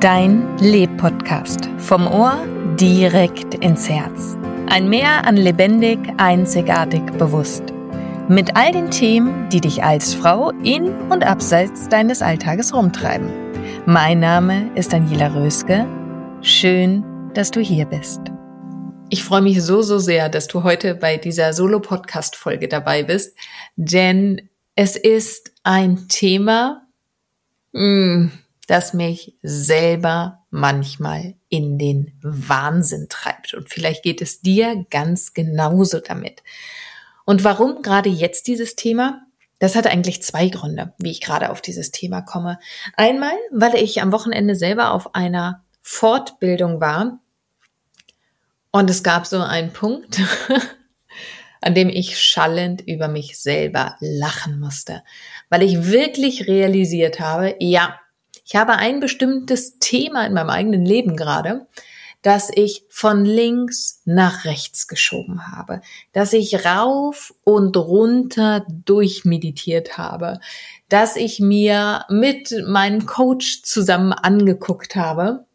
Dein Leb-Podcast. Vom Ohr direkt ins Herz. Ein Meer an lebendig, einzigartig, bewusst. Mit all den Themen, die dich als Frau in und abseits deines Alltages rumtreiben. Mein Name ist Daniela Röske. Schön, dass du hier bist. Ich freue mich so, so sehr, dass du heute bei dieser Solo-Podcast-Folge dabei bist, denn es ist ein Thema, mh, hm, das mich selber manchmal in den Wahnsinn treibt. Und vielleicht geht es dir ganz genauso damit. Und warum gerade jetzt dieses Thema? Das hat eigentlich zwei Gründe, wie ich gerade auf dieses Thema komme. Einmal, weil ich am Wochenende selber auf einer Fortbildung war und es gab so einen Punkt, an dem ich schallend über mich selber lachen musste, weil ich wirklich realisiert habe, ja, ich habe ein bestimmtes Thema in meinem eigenen Leben gerade, dass ich von links nach rechts geschoben habe, dass ich rauf und runter durchmeditiert habe, dass ich mir mit meinem Coach zusammen angeguckt habe.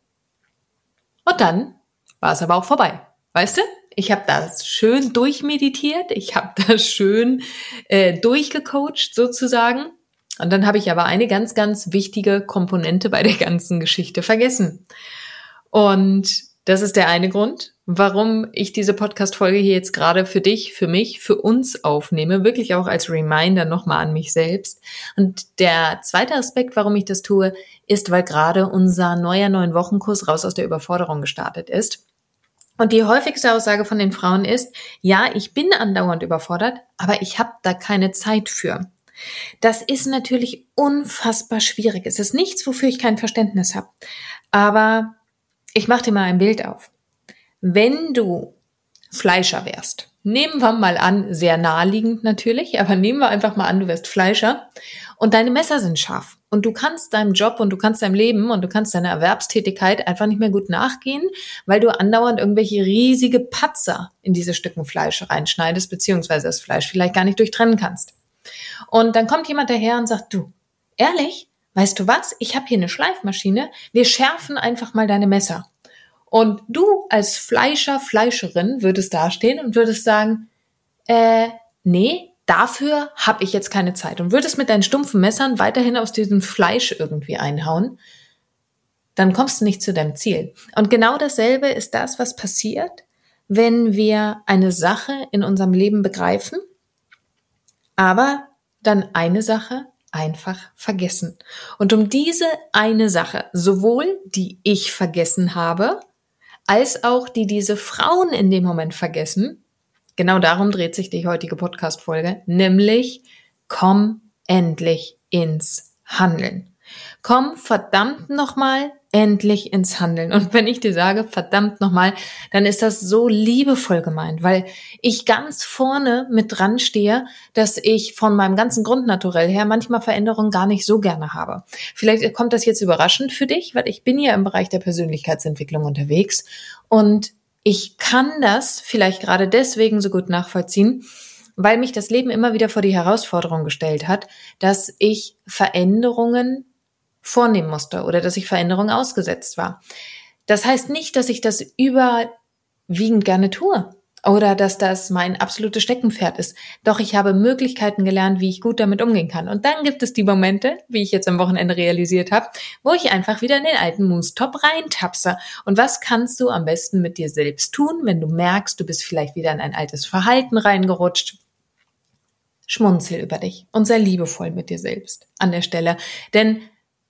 Und dann war es aber auch vorbei. Weißt du? Ich habe das schön durchmeditiert, ich habe das schön äh, durchgecoacht sozusagen. Und dann habe ich aber eine ganz, ganz wichtige Komponente bei der ganzen Geschichte vergessen. Und das ist der eine Grund, warum ich diese Podcast-Folge hier jetzt gerade für dich, für mich, für uns aufnehme, wirklich auch als Reminder nochmal an mich selbst. Und der zweite Aspekt, warum ich das tue, ist, weil gerade unser neuer neuen Wochenkurs raus aus der Überforderung gestartet ist. Und die häufigste Aussage von den Frauen ist, ja, ich bin andauernd überfordert, aber ich habe da keine Zeit für. Das ist natürlich unfassbar schwierig. Es ist nichts, wofür ich kein Verständnis habe. Aber ich mache dir mal ein Bild auf. Wenn du Fleischer wärst, nehmen wir mal an, sehr naheliegend natürlich, aber nehmen wir einfach mal an, du wärst Fleischer und deine Messer sind scharf und du kannst deinem Job und du kannst deinem Leben und du kannst deiner Erwerbstätigkeit einfach nicht mehr gut nachgehen, weil du andauernd irgendwelche riesige Patzer in diese Stücken Fleisch reinschneidest, beziehungsweise das Fleisch vielleicht gar nicht durchtrennen kannst. Und dann kommt jemand daher und sagt, du, ehrlich, weißt du was? Ich habe hier eine Schleifmaschine. Wir schärfen einfach mal deine Messer. Und du als Fleischer, Fleischerin würdest dastehen und würdest sagen, äh, nee, dafür habe ich jetzt keine Zeit. Und würdest mit deinen stumpfen Messern weiterhin aus diesem Fleisch irgendwie einhauen, dann kommst du nicht zu deinem Ziel. Und genau dasselbe ist das, was passiert, wenn wir eine Sache in unserem Leben begreifen aber dann eine Sache einfach vergessen. Und um diese eine Sache, sowohl die ich vergessen habe, als auch die diese Frauen in dem Moment vergessen, genau darum dreht sich die heutige Podcast-Folge, nämlich komm endlich ins Handeln. Komm verdammt nochmal endlich ins Handeln. Und wenn ich dir sage, verdammt nochmal, dann ist das so liebevoll gemeint, weil ich ganz vorne mit dran stehe, dass ich von meinem ganzen Grundnaturell her manchmal Veränderungen gar nicht so gerne habe. Vielleicht kommt das jetzt überraschend für dich, weil ich bin ja im Bereich der Persönlichkeitsentwicklung unterwegs und ich kann das vielleicht gerade deswegen so gut nachvollziehen, weil mich das Leben immer wieder vor die Herausforderung gestellt hat, dass ich Veränderungen vornehmen musste oder dass ich Veränderungen ausgesetzt war. Das heißt nicht, dass ich das überwiegend gerne tue oder dass das mein absolutes Steckenpferd ist. Doch ich habe Möglichkeiten gelernt, wie ich gut damit umgehen kann. Und dann gibt es die Momente, wie ich jetzt am Wochenende realisiert habe, wo ich einfach wieder in den alten Moose-Top reintapse. Und was kannst du am besten mit dir selbst tun, wenn du merkst, du bist vielleicht wieder in ein altes Verhalten reingerutscht? Schmunzel über dich und sei liebevoll mit dir selbst an der Stelle. Denn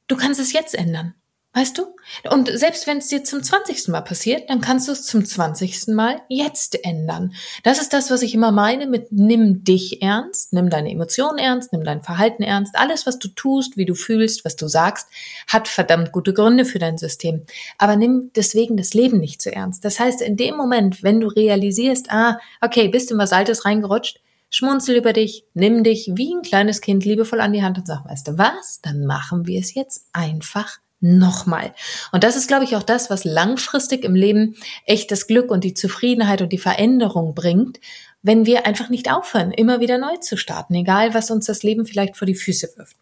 du kannst es jetzt ändern. Weißt du? Und selbst wenn es dir zum 20. Mal passiert, dann kannst du es zum 20. Mal jetzt ändern. Das ist das, was ich immer meine mit nimm dich ernst, nimm deine Emotionen ernst, nimm dein Verhalten ernst. Alles, was du tust, wie du fühlst, was du sagst, hat verdammt gute Gründe für dein System. Aber nimm deswegen das Leben nicht zu ernst. Das heißt, in dem Moment, wenn du realisierst, ah, okay, bist du in was Altes reingerutscht, schmunzel über dich, nimm dich wie ein kleines Kind liebevoll an die Hand und sag, weißt du was, dann machen wir es jetzt einfach nochmal. Und das ist, glaube ich, auch das, was langfristig im Leben echt das Glück und die Zufriedenheit und die Veränderung bringt, wenn wir einfach nicht aufhören, immer wieder neu zu starten, egal was uns das Leben vielleicht vor die Füße wirft.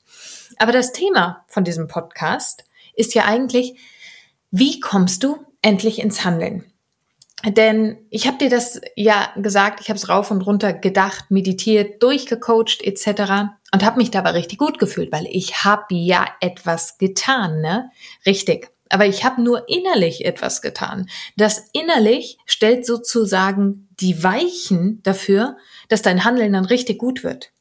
Aber das Thema von diesem Podcast ist ja eigentlich, wie kommst du endlich ins Handeln? Denn ich habe dir das ja gesagt, ich habe es rauf und runter gedacht, meditiert, durchgecoacht etc. und habe mich dabei richtig gut gefühlt, weil ich habe ja etwas getan, ne? Richtig. Aber ich habe nur innerlich etwas getan. Das innerlich stellt sozusagen die Weichen dafür, dass dein Handeln dann richtig gut wird.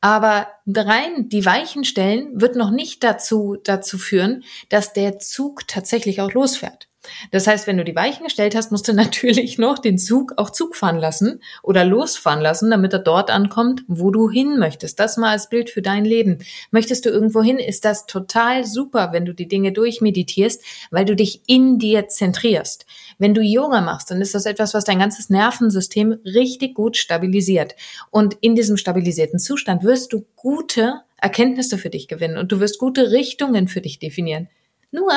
Aber rein die Weichen stellen wird noch nicht dazu, dazu führen, dass der Zug tatsächlich auch losfährt. Das heißt, wenn du die Weichen gestellt hast, musst du natürlich noch den Zug auch Zug fahren lassen oder losfahren lassen, damit er dort ankommt, wo du hin möchtest. Das mal als Bild für dein Leben. Möchtest du irgendwo hin, ist das total super, wenn du die Dinge durchmeditierst, weil du dich in dir zentrierst. Wenn du Yoga machst, dann ist das etwas, was dein ganzes Nervensystem richtig gut stabilisiert. Und in diesem stabilisierten Zustand wirst du gute Erkenntnisse für dich gewinnen und du wirst gute Richtungen für dich definieren. Nur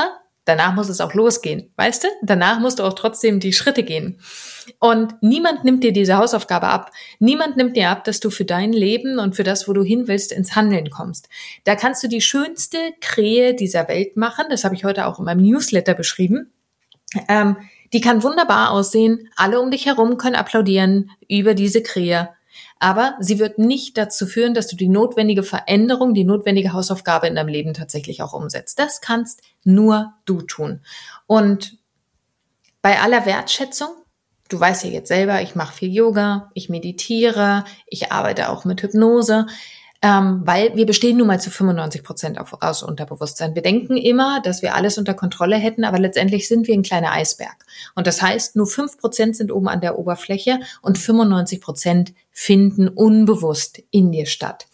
Danach muss es auch losgehen, weißt du? Danach musst du auch trotzdem die Schritte gehen. Und niemand nimmt dir diese Hausaufgabe ab. Niemand nimmt dir ab, dass du für dein Leben und für das, wo du hin willst, ins Handeln kommst. Da kannst du die schönste Krähe dieser Welt machen. Das habe ich heute auch in meinem Newsletter beschrieben. Ähm, die kann wunderbar aussehen. Alle um dich herum können applaudieren über diese Krähe aber sie wird nicht dazu führen, dass du die notwendige Veränderung, die notwendige Hausaufgabe in deinem Leben tatsächlich auch umsetzt. Das kannst nur du tun. Und bei aller Wertschätzung, du weißt ja jetzt selber, ich mache viel Yoga, ich meditiere, ich arbeite auch mit Hypnose ähm, weil wir bestehen nun mal zu 95 Prozent aus Unterbewusstsein. Wir denken immer, dass wir alles unter Kontrolle hätten, aber letztendlich sind wir ein kleiner Eisberg. Und das heißt, nur fünf Prozent sind oben an der Oberfläche und 95 Prozent finden unbewusst in dir statt.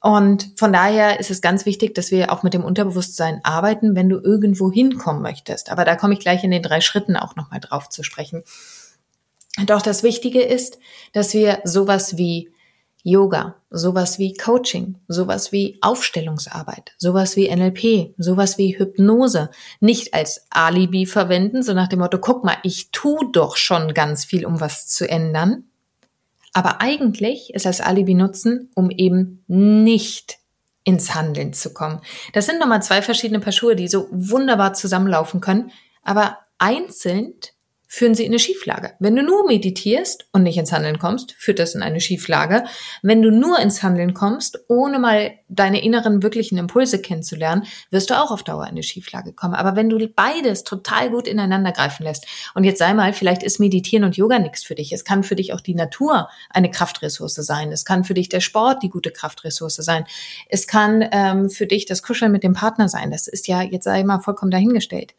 Und von daher ist es ganz wichtig, dass wir auch mit dem Unterbewusstsein arbeiten, wenn du irgendwo hinkommen möchtest. Aber da komme ich gleich in den drei Schritten auch nochmal drauf zu sprechen. Doch das Wichtige ist, dass wir sowas wie Yoga, sowas wie Coaching, sowas wie Aufstellungsarbeit, sowas wie NLP, sowas wie Hypnose nicht als Alibi verwenden, so nach dem Motto, guck mal, ich tu doch schon ganz viel, um was zu ändern, aber eigentlich es als Alibi nutzen, um eben nicht ins Handeln zu kommen. Das sind nochmal zwei verschiedene Paar Schuhe, die so wunderbar zusammenlaufen können, aber einzeln führen sie in eine Schieflage. Wenn du nur meditierst und nicht ins Handeln kommst, führt das in eine Schieflage. Wenn du nur ins Handeln kommst, ohne mal deine inneren wirklichen Impulse kennenzulernen, wirst du auch auf Dauer in eine Schieflage kommen. Aber wenn du beides total gut ineinander greifen lässt, und jetzt sei mal, vielleicht ist Meditieren und Yoga nichts für dich. Es kann für dich auch die Natur eine Kraftressource sein. Es kann für dich der Sport die gute Kraftressource sein. Es kann ähm, für dich das Kuscheln mit dem Partner sein. Das ist ja, jetzt sei mal vollkommen dahingestellt.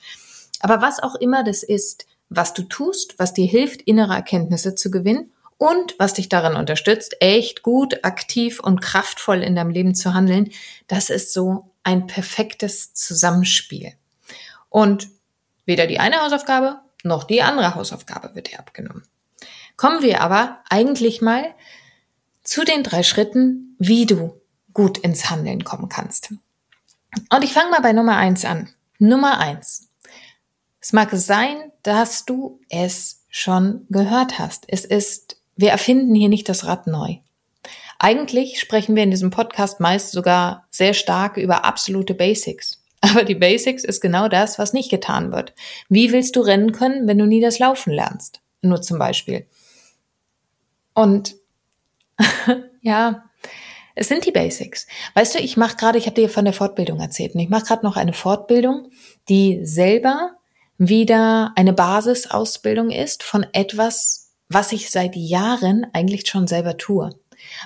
Aber was auch immer das ist, was du tust, was dir hilft, innere Erkenntnisse zu gewinnen und was dich daran unterstützt, echt gut, aktiv und kraftvoll in deinem Leben zu handeln, das ist so ein perfektes Zusammenspiel. Und weder die eine Hausaufgabe noch die andere Hausaufgabe wird dir abgenommen. Kommen wir aber eigentlich mal zu den drei Schritten, wie du gut ins Handeln kommen kannst. Und ich fange mal bei Nummer eins an. Nummer eins. Es mag sein, dass du es schon gehört hast. Es ist, wir erfinden hier nicht das Rad neu. Eigentlich sprechen wir in diesem Podcast meist sogar sehr stark über absolute Basics. Aber die Basics ist genau das, was nicht getan wird. Wie willst du rennen können, wenn du nie das Laufen lernst? Nur zum Beispiel. Und ja, es sind die Basics. Weißt du, ich mache gerade, ich habe dir von der Fortbildung erzählt, und ich mache gerade noch eine Fortbildung, die selber wieder eine Basisausbildung ist von etwas, was ich seit Jahren eigentlich schon selber tue,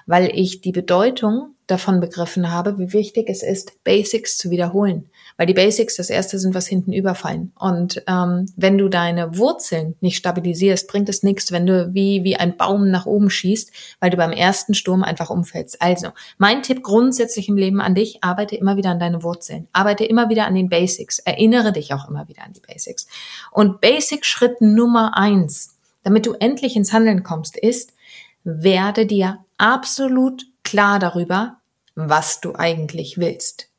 weil ich die Bedeutung davon begriffen habe, wie wichtig es ist, Basics zu wiederholen. Weil die Basics das erste sind, was hinten überfallen. Und ähm, wenn du deine Wurzeln nicht stabilisierst, bringt es nichts, wenn du wie, wie ein Baum nach oben schießt, weil du beim ersten Sturm einfach umfällst. Also, mein Tipp grundsätzlich im Leben an dich, arbeite immer wieder an deine Wurzeln. Arbeite immer wieder an den Basics. Erinnere dich auch immer wieder an die Basics. Und Basic-Schritt Nummer eins, damit du endlich ins Handeln kommst, ist, werde dir absolut klar darüber, was du eigentlich willst.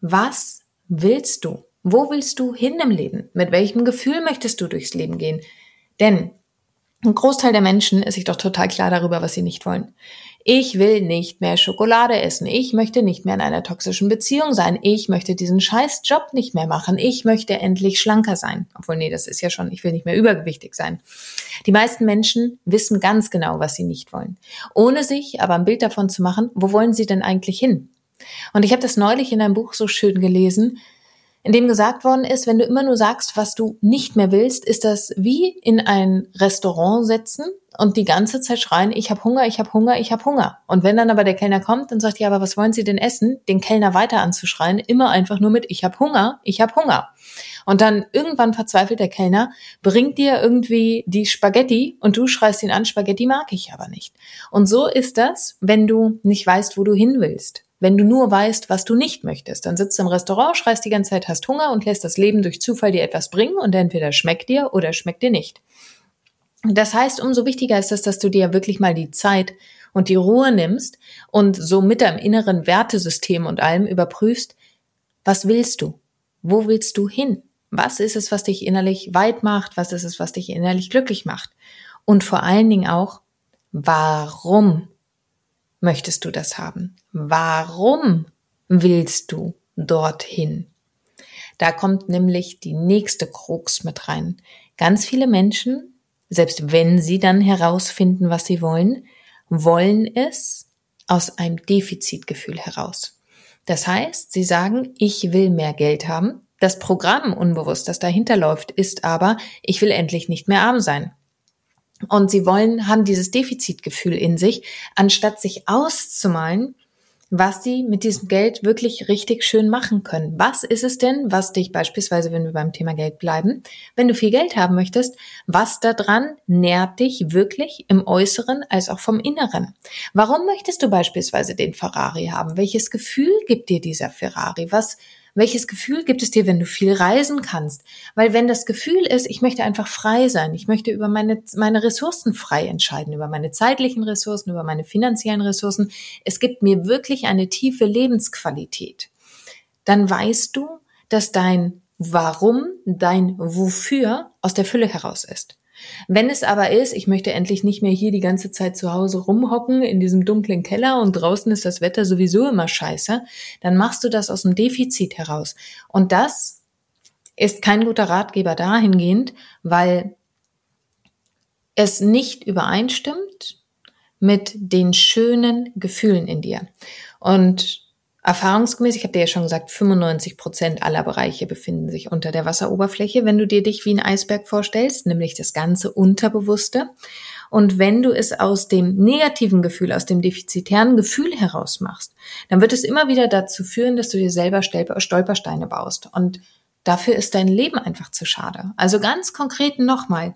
Was willst du? Wo willst du hin im Leben? Mit welchem Gefühl möchtest du durchs Leben gehen? Denn ein Großteil der Menschen ist sich doch total klar darüber, was sie nicht wollen. Ich will nicht mehr Schokolade essen. Ich möchte nicht mehr in einer toxischen Beziehung sein. Ich möchte diesen scheiß Job nicht mehr machen. Ich möchte endlich schlanker sein. Obwohl, nee, das ist ja schon, ich will nicht mehr übergewichtig sein. Die meisten Menschen wissen ganz genau, was sie nicht wollen. Ohne sich aber ein Bild davon zu machen, wo wollen sie denn eigentlich hin? Und ich habe das neulich in einem Buch so schön gelesen, in dem gesagt worden ist, wenn du immer nur sagst, was du nicht mehr willst, ist das wie in ein Restaurant setzen und die ganze Zeit schreien, ich habe Hunger, ich habe Hunger, ich habe Hunger. Und wenn dann aber der Kellner kommt, dann sagt ja, aber was wollen Sie denn essen? Den Kellner weiter anzuschreien, immer einfach nur mit, ich habe Hunger, ich habe Hunger. Und dann irgendwann verzweifelt der Kellner, bringt dir irgendwie die Spaghetti und du schreist ihn an, Spaghetti mag ich aber nicht. Und so ist das, wenn du nicht weißt, wo du hin willst. Wenn du nur weißt, was du nicht möchtest, dann sitzt du im Restaurant, schreist die ganze Zeit, hast Hunger und lässt das Leben durch Zufall dir etwas bringen und entweder schmeckt dir oder schmeckt dir nicht. Das heißt, umso wichtiger ist es, dass du dir wirklich mal die Zeit und die Ruhe nimmst und so mit deinem inneren Wertesystem und allem überprüfst, was willst du? Wo willst du hin? Was ist es, was dich innerlich weit macht? Was ist es, was dich innerlich glücklich macht? Und vor allen Dingen auch, warum möchtest du das haben? Warum willst du dorthin? Da kommt nämlich die nächste Krux mit rein. Ganz viele Menschen, selbst wenn sie dann herausfinden, was sie wollen, wollen es aus einem Defizitgefühl heraus. Das heißt, sie sagen, ich will mehr Geld haben. Das Programm unbewusst, das dahinter läuft, ist aber, ich will endlich nicht mehr arm sein. Und sie wollen, haben dieses Defizitgefühl in sich, anstatt sich auszumalen, was sie mit diesem Geld wirklich richtig schön machen können. Was ist es denn, was dich beispielsweise, wenn wir beim Thema Geld bleiben, wenn du viel Geld haben möchtest, was daran nährt dich wirklich im Äußeren als auch vom Inneren? Warum möchtest du beispielsweise den Ferrari haben? Welches Gefühl gibt dir dieser Ferrari? Was welches Gefühl gibt es dir, wenn du viel reisen kannst? Weil wenn das Gefühl ist, ich möchte einfach frei sein, ich möchte über meine, meine Ressourcen frei entscheiden, über meine zeitlichen Ressourcen, über meine finanziellen Ressourcen, es gibt mir wirklich eine tiefe Lebensqualität, dann weißt du, dass dein Warum, dein Wofür aus der Fülle heraus ist. Wenn es aber ist, ich möchte endlich nicht mehr hier die ganze Zeit zu Hause rumhocken in diesem dunklen Keller und draußen ist das Wetter sowieso immer scheiße, dann machst du das aus dem Defizit heraus. Und das ist kein guter Ratgeber dahingehend, weil es nicht übereinstimmt mit den schönen Gefühlen in dir. Und Erfahrungsgemäß, ich habe dir ja schon gesagt, 95 Prozent aller Bereiche befinden sich unter der Wasseroberfläche, wenn du dir dich wie ein Eisberg vorstellst, nämlich das ganze Unterbewusste. Und wenn du es aus dem negativen Gefühl, aus dem defizitären Gefühl heraus machst, dann wird es immer wieder dazu führen, dass du dir selber Stolpersteine baust. Und dafür ist dein Leben einfach zu schade. Also ganz konkret nochmal,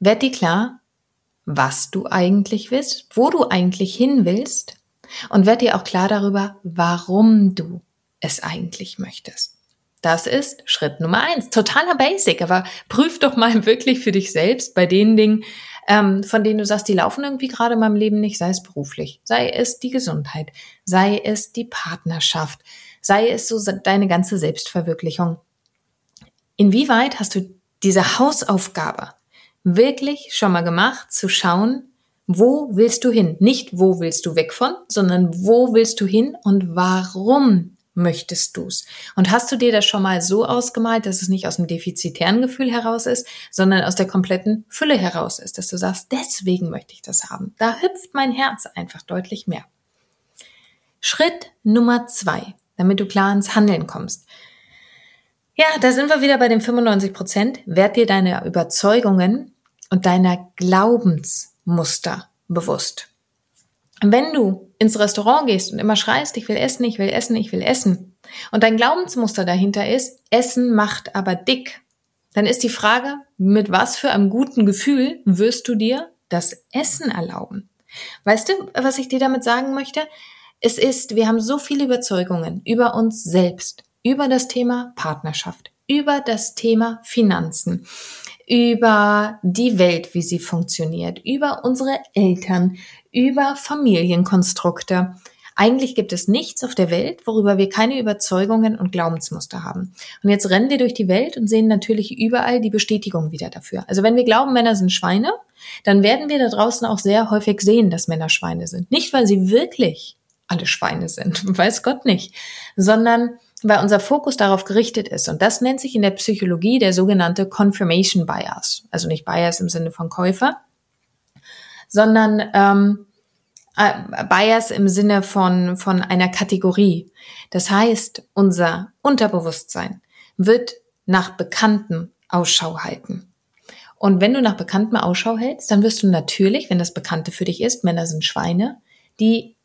werd dir klar, was du eigentlich willst, wo du eigentlich hin willst und werd dir auch klar darüber, warum du es eigentlich möchtest. Das ist Schritt Nummer eins. Totaler Basic, aber prüf doch mal wirklich für dich selbst bei den Dingen, ähm, von denen du sagst, die laufen irgendwie gerade in meinem Leben nicht, sei es beruflich, sei es die Gesundheit, sei es die Partnerschaft, sei es so deine ganze Selbstverwirklichung. Inwieweit hast du diese Hausaufgabe wirklich schon mal gemacht, zu schauen, Wo willst du hin? Nicht wo willst du weg von, sondern wo willst du hin und warum möchtest du's? Und hast du dir das schon mal so ausgemalt, dass es nicht aus dem defizitären Gefühl heraus ist, sondern aus der kompletten Fülle heraus ist, dass du sagst, deswegen möchte ich das haben. Da hüpft mein Herz einfach deutlich mehr. Schritt Nummer zwei, damit du klar ins Handeln kommst. Ja, da sind wir wieder bei den 95 Prozent. Werd dir deine Überzeugungen und deiner Glaubensmuster bewusst. Wenn du ins Restaurant gehst und immer schreist, ich will essen, ich will essen, ich will essen, und dein Glaubensmuster dahinter ist, Essen macht aber dick, dann ist die Frage, mit was für einem guten Gefühl wirst du dir das Essen erlauben? Weißt du, was ich dir damit sagen möchte? Es ist, wir haben so viele Überzeugungen über uns selbst, über das Thema Partnerschaft, über das Thema Finanzen, über die Welt, wie sie funktioniert, über unsere Eltern, über Familienkonstrukte. Eigentlich gibt es nichts auf der Welt, worüber wir keine Überzeugungen und Glaubensmuster haben. Und jetzt rennen wir durch die Welt und sehen natürlich überall die Bestätigung wieder dafür. Also wenn wir glauben, Männer sind Schweine, dann werden wir da draußen auch sehr häufig sehen, dass Männer Schweine sind. Nicht, weil sie wirklich alle Schweine sind, weiß Gott nicht, sondern weil unser Fokus darauf gerichtet ist. Und das nennt sich in der Psychologie der sogenannte Confirmation Bias. Also nicht Bias im Sinne von Käufer, sondern ähm, äh, Bias im Sinne von, von einer Kategorie. Das heißt, unser Unterbewusstsein wird nach Bekannten Ausschau halten. Und wenn du nach Bekannten Ausschau hältst, dann wirst du natürlich, wenn das Bekannte für dich ist, Männer sind Schweine, die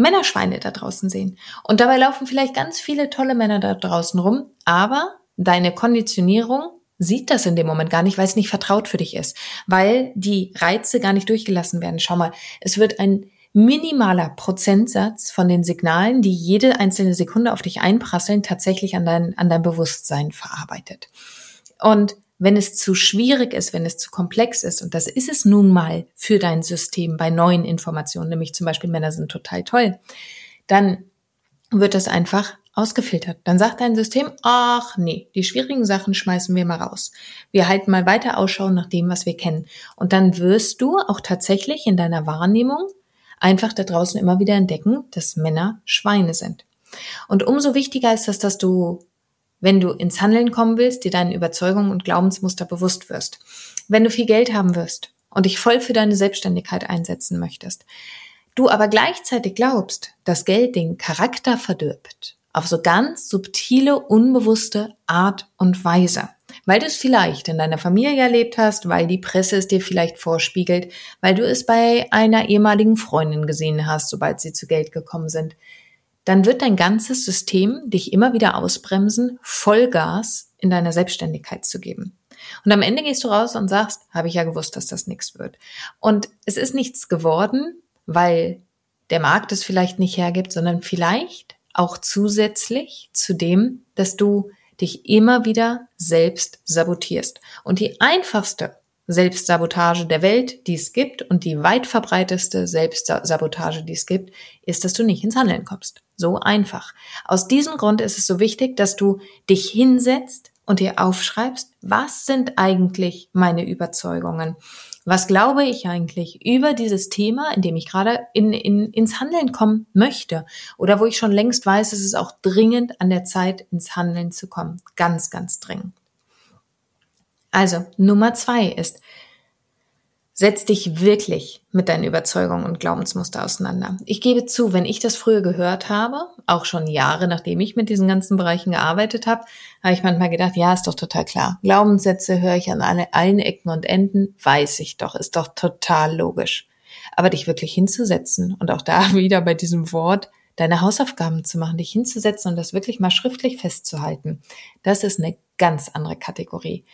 Männerschweine da draußen sehen. Und dabei laufen vielleicht ganz viele tolle Männer da draußen rum, aber deine Konditionierung sieht das in dem Moment gar nicht, weil es nicht vertraut für dich ist, weil die Reize gar nicht durchgelassen werden. Schau mal, es wird ein minimaler Prozentsatz von den Signalen, die jede einzelne Sekunde auf dich einprasseln, tatsächlich an dein, an dein Bewusstsein verarbeitet. Und wenn es zu schwierig ist, wenn es zu komplex ist, und das ist es nun mal für dein System bei neuen Informationen, nämlich zum Beispiel Männer sind total toll, dann wird das einfach ausgefiltert. Dann sagt dein System, ach nee, die schwierigen Sachen schmeißen wir mal raus. Wir halten mal weiter Ausschau nach dem, was wir kennen. Und dann wirst du auch tatsächlich in deiner Wahrnehmung einfach da draußen immer wieder entdecken, dass Männer Schweine sind. Und umso wichtiger ist das, dass du wenn du ins Handeln kommen willst, dir deinen Überzeugungen und Glaubensmuster bewusst wirst. Wenn du viel Geld haben wirst und dich voll für deine Selbstständigkeit einsetzen möchtest, du aber gleichzeitig glaubst, dass Geld den Charakter verdirbt, auf so ganz subtile, unbewusste Art und Weise. Weil du es vielleicht in deiner Familie erlebt hast, weil die Presse es dir vielleicht vorspiegelt, weil du es bei einer ehemaligen Freundin gesehen hast, sobald sie zu Geld gekommen sind, dann wird dein ganzes System dich immer wieder ausbremsen, Vollgas in deiner Selbstständigkeit zu geben. Und am Ende gehst du raus und sagst, habe ich ja gewusst, dass das nichts wird. Und es ist nichts geworden, weil der Markt es vielleicht nicht hergibt, sondern vielleicht auch zusätzlich zu dem, dass du dich immer wieder selbst sabotierst. Und die einfachste Selbstsabotage der Welt, die es gibt und die weit verbreiteste Selbstsabotage, die es gibt, ist, dass du nicht ins Handeln kommst. So einfach. Aus diesem Grund ist es so wichtig, dass du dich hinsetzt und dir aufschreibst, was sind eigentlich meine Überzeugungen? Was glaube ich eigentlich über dieses Thema, in dem ich gerade in, in, ins Handeln kommen möchte? Oder wo ich schon längst weiß, es ist auch dringend an der Zeit, ins Handeln zu kommen. Ganz, ganz dringend. Also Nummer zwei ist, setz dich wirklich mit deinen Überzeugungen und Glaubensmuster auseinander. Ich gebe zu, wenn ich das früher gehört habe, auch schon Jahre nachdem ich mit diesen ganzen Bereichen gearbeitet habe, habe ich manchmal gedacht, ja, ist doch total klar. Glaubenssätze höre ich an alle, allen Ecken und Enden, weiß ich doch, ist doch total logisch. Aber dich wirklich hinzusetzen und auch da wieder bei diesem Wort, deine Hausaufgaben zu machen, dich hinzusetzen und das wirklich mal schriftlich festzuhalten, das ist eine ganz andere Kategorie.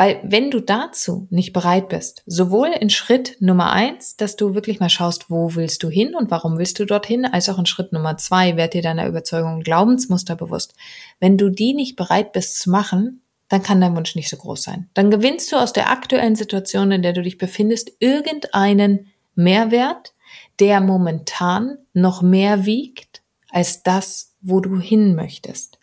Weil wenn du dazu nicht bereit bist, sowohl in Schritt Nummer eins, dass du wirklich mal schaust, wo willst du hin und warum willst du dorthin, als auch in Schritt Nummer zwei, werd dir deiner Überzeugung Glaubensmuster bewusst. Wenn du die nicht bereit bist zu machen, dann kann dein Wunsch nicht so groß sein. Dann gewinnst du aus der aktuellen Situation, in der du dich befindest, irgendeinen Mehrwert, der momentan noch mehr wiegt als das, wo du hin möchtest.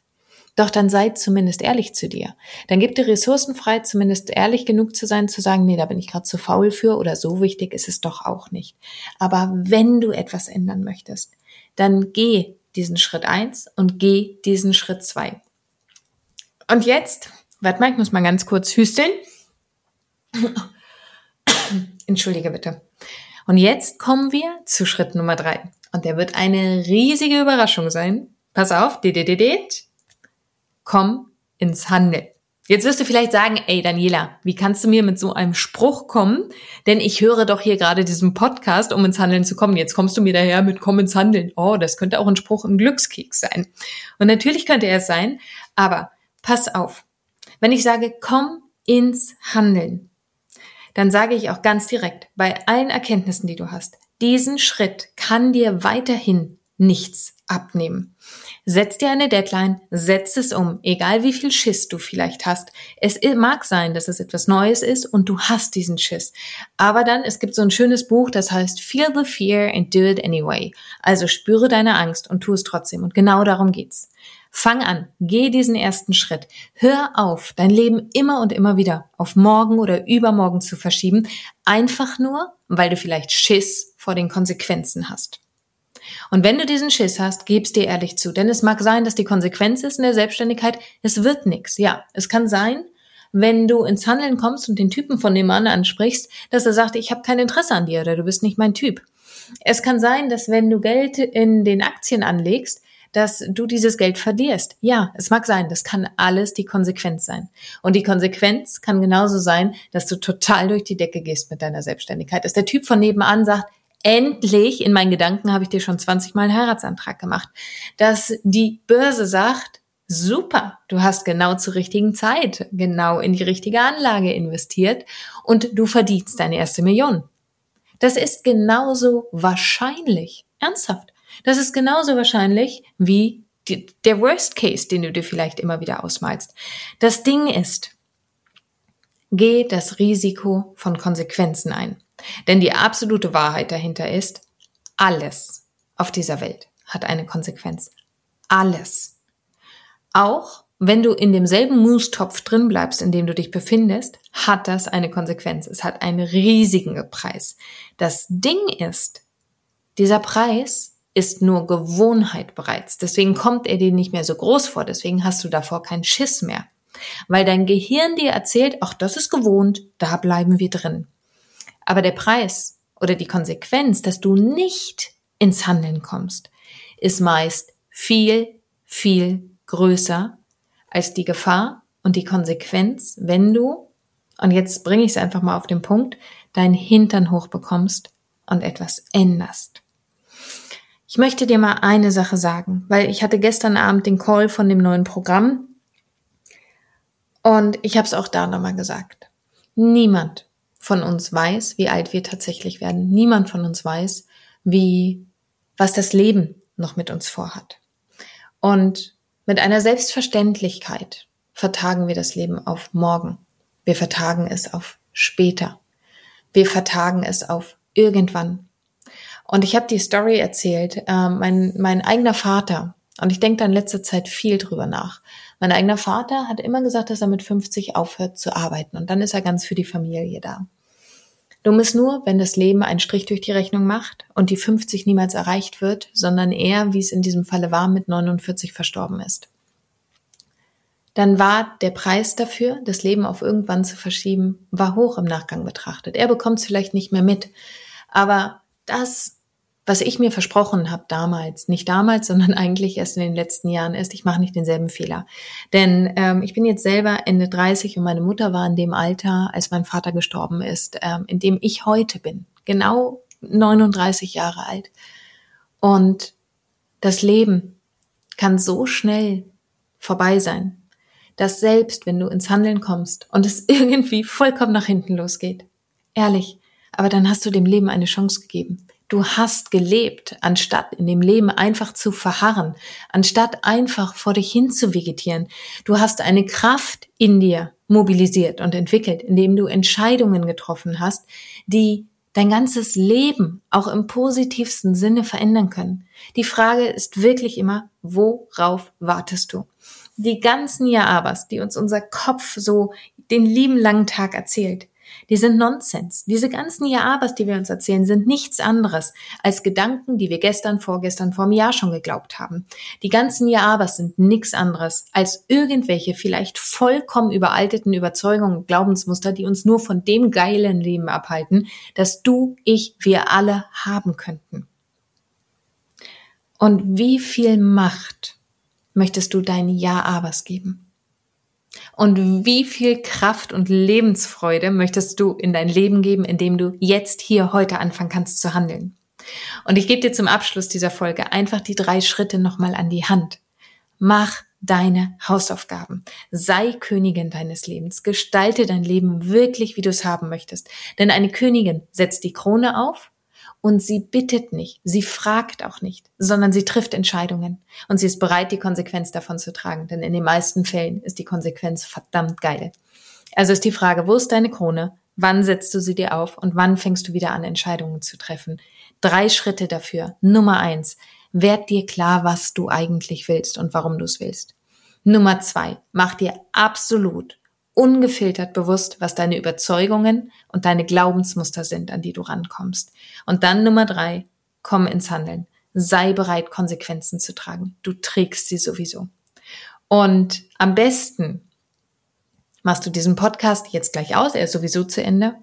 Doch dann sei zumindest ehrlich zu dir. Dann gib dir Ressourcen frei, zumindest ehrlich genug zu sein, zu sagen, nee, da bin ich gerade zu faul für oder so wichtig ist es doch auch nicht. Aber wenn du etwas ändern möchtest, dann geh diesen Schritt eins und geh diesen Schritt zwei. Und jetzt, warte mal, ich muss mal ganz kurz hüsteln. Entschuldige bitte. Und jetzt kommen wir zu Schritt Nummer drei. Und der wird eine riesige Überraschung sein. Pass auf, komm ins Handeln. Jetzt wirst du vielleicht sagen, ey Daniela, wie kannst du mir mit so einem Spruch kommen? Denn ich höre doch hier gerade diesen Podcast, um ins Handeln zu kommen. Jetzt kommst du mir daher mit komm ins Handeln. Oh, das könnte auch ein Spruch im Glückskeks sein. Und natürlich könnte er es sein, aber pass auf. Wenn ich sage, komm ins Handeln, dann sage ich auch ganz direkt, bei allen Erkenntnissen, die du hast, diesen Schritt kann dir weiterhin nichts abnehmen. Setz dir eine Deadline, setz es um, egal wie viel Schiss du vielleicht hast. Es mag sein, dass es etwas Neues ist und du hast diesen Schiss. Aber dann, es gibt so ein schönes Buch, das heißt Feel the Fear and Do It Anyway. Also spüre deine Angst und tu es trotzdem. Und genau darum geht's. Fang an, geh diesen ersten Schritt. Hör auf, dein Leben immer und immer wieder auf morgen oder übermorgen zu verschieben, einfach nur, weil du vielleicht Schiss vor den Konsequenzen hast. Und wenn du diesen Schiss hast, gib's dir ehrlich zu. Denn es mag sein, dass die Konsequenz ist in der Selbstständigkeit, es wird nix. Ja, es kann sein, wenn du ins Handeln kommst und den Typen von dem Mann ansprichst, dass er sagt, ich habe kein Interesse an dir oder du bist nicht mein Typ. Es kann sein, dass wenn du Geld in den Aktien anlegst, dass du dieses Geld verlierst. Ja, es mag sein, das kann alles die Konsequenz sein. Und die Konsequenz kann genauso sein, dass du total durch die Decke gehst mit deiner Selbstständigkeit. Dass der Typ von nebenan sagt, endlich, in meinen Gedanken habe ich dir schon 20 Mal einen Heiratsantrag gemacht, dass die Börse sagt, super, du hast genau zur richtigen Zeit, genau in die richtige Anlage investiert und du verdienst deine erste Million. Das ist genauso wahrscheinlich. Ernsthaft. Das ist genauso wahrscheinlich wie die, der Worst Case, den du dir vielleicht immer wieder ausmalst. Das Ding ist, geh das Risiko von Konsequenzen ein. Denn die absolute Wahrheit dahinter ist, alles auf dieser Welt hat eine Konsequenz. Alles. Auch wenn du in demselben Moostopf drin bleibst, in dem du dich befindest, hat das eine Konsequenz. Es hat einen riesigen Preis. Das Ding ist, dieser Preis ist nur Gewohnheit bereits. Deswegen kommt er dir nicht mehr so groß vor. Deswegen hast du davor keinen Schiss mehr. Weil dein Gehirn dir erzählt, ach, das ist gewohnt, da bleiben wir drin. Aber der Preis oder die Konsequenz, dass du nicht ins Handeln kommst, ist meist viel, viel größer als die Gefahr und die Konsequenz, wenn du, und jetzt bringe ich es einfach mal auf den Punkt, deinen Hintern hochbekommst und etwas änderst. Ich möchte dir mal eine Sache sagen, weil ich hatte gestern Abend den Call von dem neuen Programm und ich habe es auch da nochmal gesagt. Niemand von uns weiß, wie alt wir tatsächlich werden. Niemand von uns weiß, wie, was das Leben noch mit uns vorhat. Und mit einer Selbstverständlichkeit vertagen wir das Leben auf morgen. Wir vertagen es auf später. Wir vertagen es auf irgendwann. Und ich habe die Story erzählt, äh, mein, mein eigener Vater, und ich denke da in letzter Zeit viel drüber nach. Mein eigener Vater hat immer gesagt, dass er mit 50 aufhört zu arbeiten und dann ist er ganz für die Familie da. Dumm ist nur, wenn das Leben einen Strich durch die Rechnung macht und die 50 niemals erreicht wird, sondern er, wie es in diesem Falle war, mit 49 verstorben ist. Dann war der Preis dafür, das Leben auf irgendwann zu verschieben, war hoch im Nachgang betrachtet. Er bekommt es vielleicht nicht mehr mit, aber das was ich mir versprochen habe damals, nicht damals, sondern eigentlich erst in den letzten Jahren ist, ich mache nicht denselben Fehler. Denn ähm, ich bin jetzt selber Ende 30 und meine Mutter war in dem Alter, als mein Vater gestorben ist, ähm, in dem ich heute bin. Genau 39 Jahre alt. Und das Leben kann so schnell vorbei sein, dass selbst wenn du ins Handeln kommst und es irgendwie vollkommen nach hinten losgeht, ehrlich, aber dann hast du dem Leben eine Chance gegeben. Du hast gelebt, anstatt in dem Leben einfach zu verharren, anstatt einfach vor dich hin zu vegetieren. Du hast eine Kraft in dir mobilisiert und entwickelt, indem du Entscheidungen getroffen hast, die dein ganzes Leben auch im positivsten Sinne verändern können. Die Frage ist wirklich immer, worauf wartest du? die ganzen Ja-Abers, die uns unser Kopf so den lieben langen Tag erzählt, die sind Nonsens. Diese ganzen Ja-Abers, die wir uns erzählen, sind nichts anderes als Gedanken, die wir gestern, vorgestern, vor einem Jahr schon geglaubt haben. Die ganzen Ja-Abers sind nichts anderes als irgendwelche vielleicht vollkommen überalteten Überzeugungen und Glaubensmuster, die uns nur von dem geilen Leben abhalten, das du, ich, wir alle haben könnten. Und wie viel Macht möchtest du deinen Ja-Abers geben? Und wie viel Kraft und Lebensfreude möchtest du in dein Leben geben, indem du jetzt hier heute anfangen kannst zu handeln? Und ich gebe dir zum Abschluss dieser Folge einfach die drei Schritte nochmal an die Hand. Mach deine Hausaufgaben. Sei Königin deines Lebens. Gestalte dein Leben wirklich, wie du es haben möchtest. Denn eine Königin setzt die Krone auf und sie bittet nicht, sie fragt auch nicht, sondern sie trifft Entscheidungen. Und sie ist bereit, die Konsequenz davon zu tragen. Denn in den meisten Fällen ist die Konsequenz verdammt geil. Also ist die Frage, wo ist deine Krone? Wann setzt du sie dir auf? Und wann fängst du wieder an, Entscheidungen zu treffen? Drei Schritte dafür. Nummer eins. Werd dir klar, was du eigentlich willst und warum du es willst. Nummer zwei. Mach dir absolut ungefiltert bewusst, was deine Überzeugungen und deine Glaubensmuster sind, an die du rankommst. Und dann Nummer drei, komm ins Handeln. Sei bereit, Konsequenzen zu tragen. Du trägst sie sowieso. Und am besten machst du diesen Podcast jetzt gleich aus, er ist sowieso zu Ende,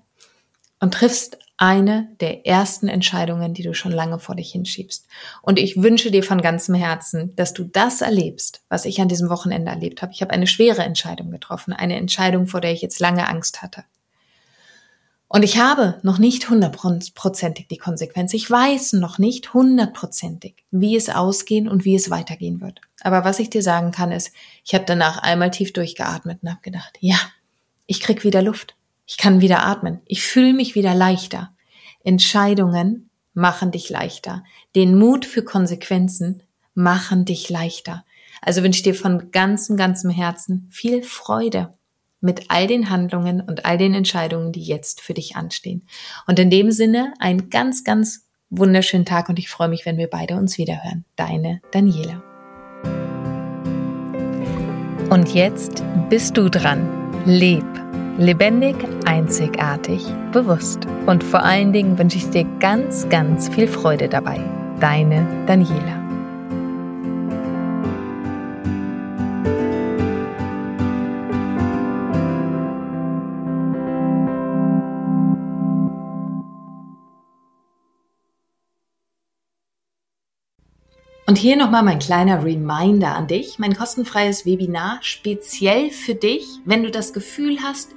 und triffst eine der ersten Entscheidungen, die du schon lange vor dich hinschiebst. Und ich wünsche dir von ganzem Herzen, dass du das erlebst, was ich an diesem Wochenende erlebt habe. Ich habe eine schwere Entscheidung getroffen, eine Entscheidung, vor der ich jetzt lange Angst hatte. Und ich habe noch nicht hundertprozentig die Konsequenz. Ich weiß noch nicht hundertprozentig, wie es ausgehen und wie es weitergehen wird. Aber was ich dir sagen kann, ist, ich habe danach einmal tief durchgeatmet und habe gedacht, ja, ich krieg wieder Luft. Ich kann wieder atmen. Ich fühle mich wieder leichter. Entscheidungen machen dich leichter. Den Mut für Konsequenzen machen dich leichter. Also wünsche dir von ganzem, ganzem Herzen viel Freude mit all den Handlungen und all den Entscheidungen, die jetzt für dich anstehen. Und in dem Sinne einen ganz, ganz wunderschönen Tag und ich freue mich, wenn wir beide uns wiederhören. Deine Daniela. Und jetzt bist du dran. Leb Lebendig, einzigartig, bewusst. Und vor allen Dingen wünsche ich dir ganz, ganz viel Freude dabei. Deine Daniela. Und hier nochmal mein kleiner Reminder an dich, mein kostenfreies Webinar speziell für dich, wenn du das Gefühl hast,